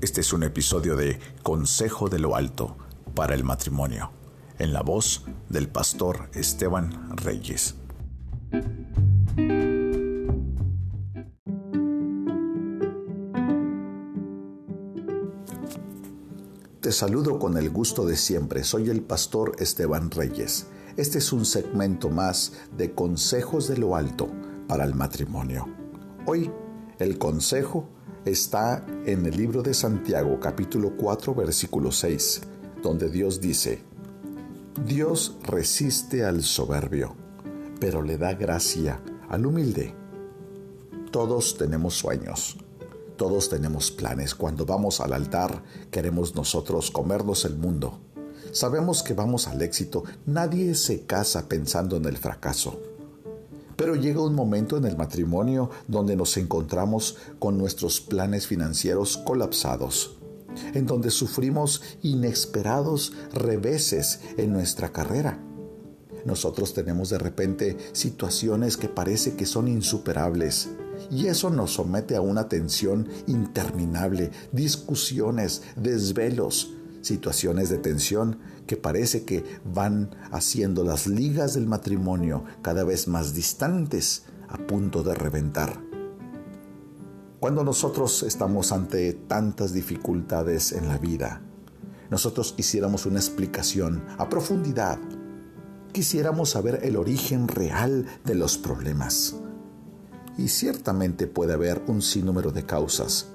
Este es un episodio de Consejo de lo Alto para el matrimonio, en la voz del pastor Esteban Reyes. Te saludo con el gusto de siempre. Soy el pastor Esteban Reyes. Este es un segmento más de Consejos de lo Alto para el matrimonio. Hoy el consejo está en el libro de Santiago capítulo 4 versículo 6, donde Dios dice, Dios resiste al soberbio, pero le da gracia al humilde. Todos tenemos sueños, todos tenemos planes. Cuando vamos al altar queremos nosotros comernos el mundo. Sabemos que vamos al éxito, nadie se casa pensando en el fracaso. Pero llega un momento en el matrimonio donde nos encontramos con nuestros planes financieros colapsados, en donde sufrimos inesperados reveses en nuestra carrera. Nosotros tenemos de repente situaciones que parece que son insuperables y eso nos somete a una tensión interminable, discusiones, desvelos, situaciones de tensión que parece que van haciendo las ligas del matrimonio cada vez más distantes a punto de reventar. Cuando nosotros estamos ante tantas dificultades en la vida, nosotros quisiéramos una explicación a profundidad. Quisiéramos saber el origen real de los problemas. Y ciertamente puede haber un sinnúmero de causas.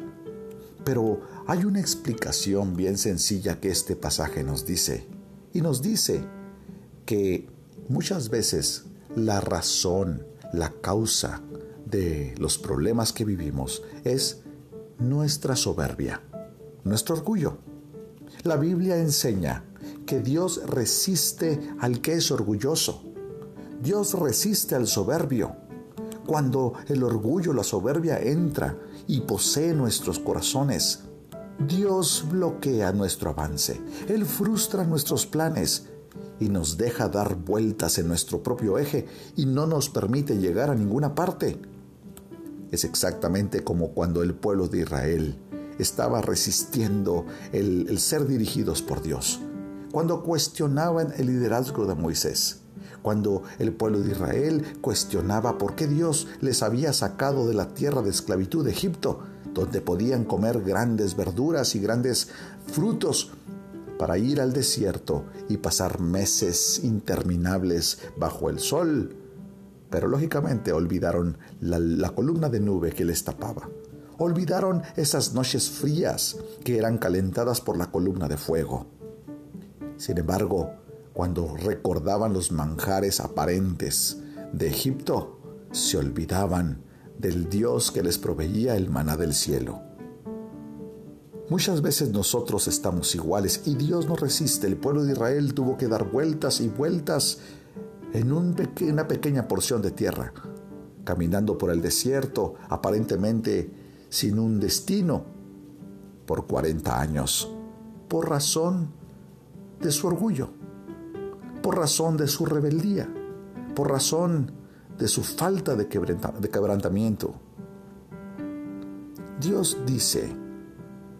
Pero hay una explicación bien sencilla que este pasaje nos dice. Y nos dice que muchas veces la razón, la causa de los problemas que vivimos es nuestra soberbia, nuestro orgullo. La Biblia enseña que Dios resiste al que es orgulloso. Dios resiste al soberbio. Cuando el orgullo, la soberbia entra y posee nuestros corazones, Dios bloquea nuestro avance, Él frustra nuestros planes y nos deja dar vueltas en nuestro propio eje y no nos permite llegar a ninguna parte. Es exactamente como cuando el pueblo de Israel estaba resistiendo el, ser dirigidos por Dios, cuando cuestionaban el liderazgo de Moisés. Cuando el pueblo de Israel cuestionaba por qué Dios les había sacado de la tierra de esclavitud de Egipto donde podían comer grandes verduras y grandes frutos, para ir al desierto y pasar meses interminables bajo el sol. Pero lógicamente olvidaron la, columna de nube que les tapaba. Olvidaron esas noches frías que eran calentadas por la columna de fuego. Sin embargo, cuando recordaban los manjares aparentes de Egipto, se olvidaban del Dios que les proveía el maná del cielo. Muchas veces nosotros estamos iguales y Dios nos resiste. El pueblo de Israel tuvo que dar vueltas y vueltas en una pequeña porción de tierra, caminando por el desierto, aparentemente sin un destino, por 40 años, por razón de su orgullo, por razón de su rebeldía, por razón de su falta de quebrantamiento. Dios dice,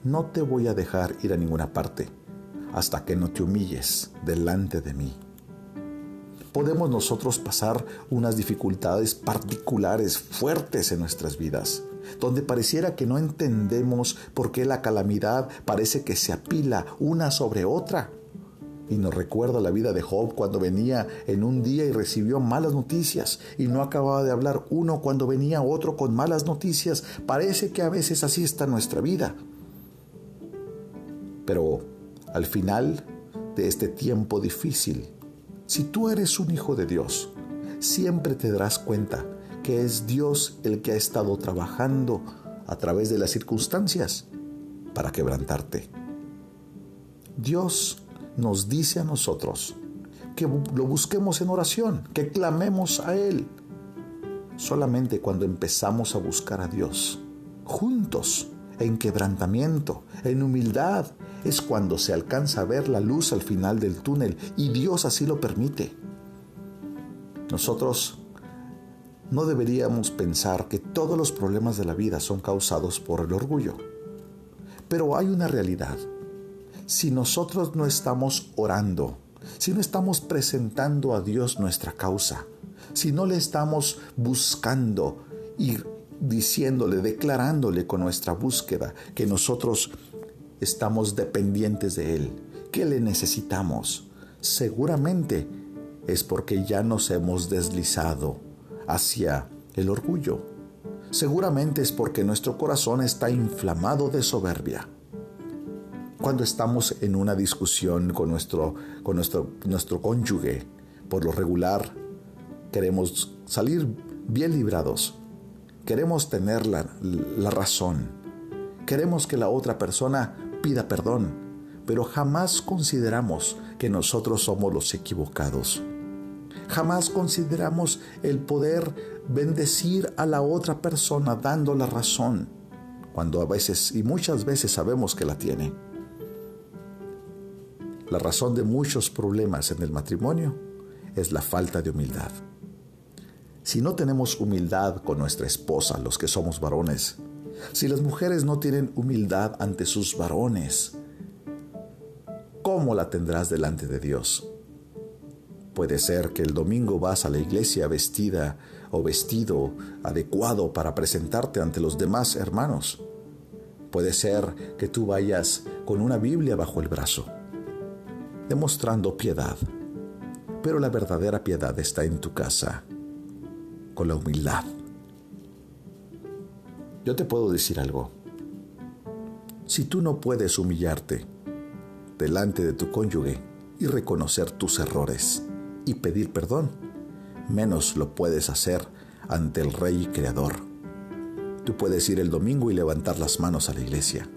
no te voy a dejar ir a ninguna parte hasta que no te humilles delante de mí. Podemos nosotros pasar unas dificultades particulares fuertes en nuestras vidas, donde pareciera que no entendemos por qué la calamidad parece que se apila una sobre otra y nos recuerda la vida de Job cuando venía en un día y recibió malas noticias y no acababa de hablar uno cuando venía otro con malas noticias. Parece que a veces así está nuestra vida. Pero al final de este tiempo difícil, si tú eres un hijo de Dios, siempre te darás cuenta que es Dios el que ha estado trabajando a través de las circunstancias para quebrantarte. Dios nos dice a nosotros que lo busquemos en oración, que clamemos a Él. Solamente cuando empezamos a buscar a Dios, juntos, en quebrantamiento, en humildad, es cuando se alcanza a ver la luz al final del túnel y Dios así lo permite. Nosotros no deberíamos pensar que todos los problemas de la vida son causados por el orgullo Pero hay una realidad. Si nosotros no estamos orando, si no estamos presentando a Dios nuestra causa, si no le estamos buscando y diciéndole, declarándole con nuestra búsqueda que nosotros estamos dependientes de Él, que le necesitamos, seguramente es porque ya nos hemos deslizado hacia el orgullo. Seguramente es porque nuestro corazón está inflamado de soberbia. Cuando estamos en una discusión con nuestro, con nuestro, nuestro cónyuge, por lo regular queremos salir bien librados. Queremos tener la, la razón. Queremos que la otra persona pida perdón, pero jamás consideramos que nosotros somos los equivocados. Jamás consideramos el poder bendecir a la otra persona dando la razón, cuando a veces y muchas veces sabemos que la tiene. La razón de muchos problemas en el matrimonio es la falta de humildad. Si no tenemos humildad con nuestra esposa, los que somos varones, si las mujeres no tienen humildad ante sus varones, ¿cómo la tendrás delante de Dios? Puede ser que el domingo vas a la iglesia vestida o vestido adecuado para presentarte ante los demás hermanos. Puede ser que tú vayas con una Biblia bajo el brazo, demostrando piedad. Pero la verdadera piedad está en tu casa, con la humildad. Yo te puedo decir algo. Si tú no puedes humillarte delante de tu cónyuge y reconocer tus errores, y pedir perdón, menos lo puedes hacer ante el Rey Creador. Tú puedes ir el domingo y levantar las manos a la iglesia,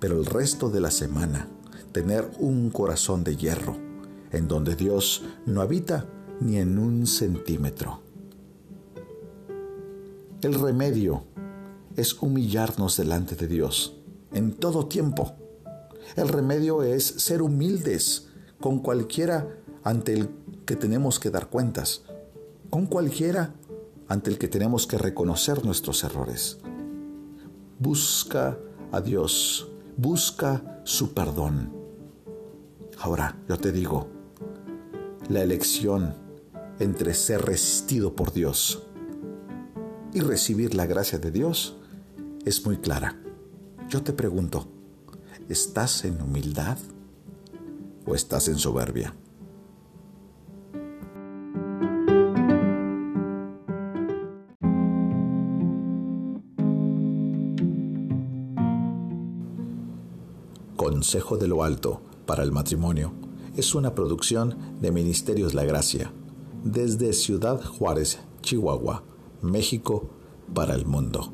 pero el resto de la semana tener un corazón de hierro, en donde Dios no habita ni en un centímetro. El remedio es humillarnos delante de Dios en todo tiempo. El remedio es ser humildes con cualquiera ante el que tenemos que dar cuentas, con cualquiera ante el que tenemos que reconocer nuestros errores. Busca a Dios, busca su perdón. Ahora, yo te digo, la elección entre ser resistido por Dios y recibir la gracia de Dios es muy clara. Yo te pregunto, ¿estás en humildad o estás en soberbia? Consejo de lo Alto para el Matrimonio es una producción de Ministerios La Gracia, desde Ciudad Juárez, Chihuahua, México, para el mundo.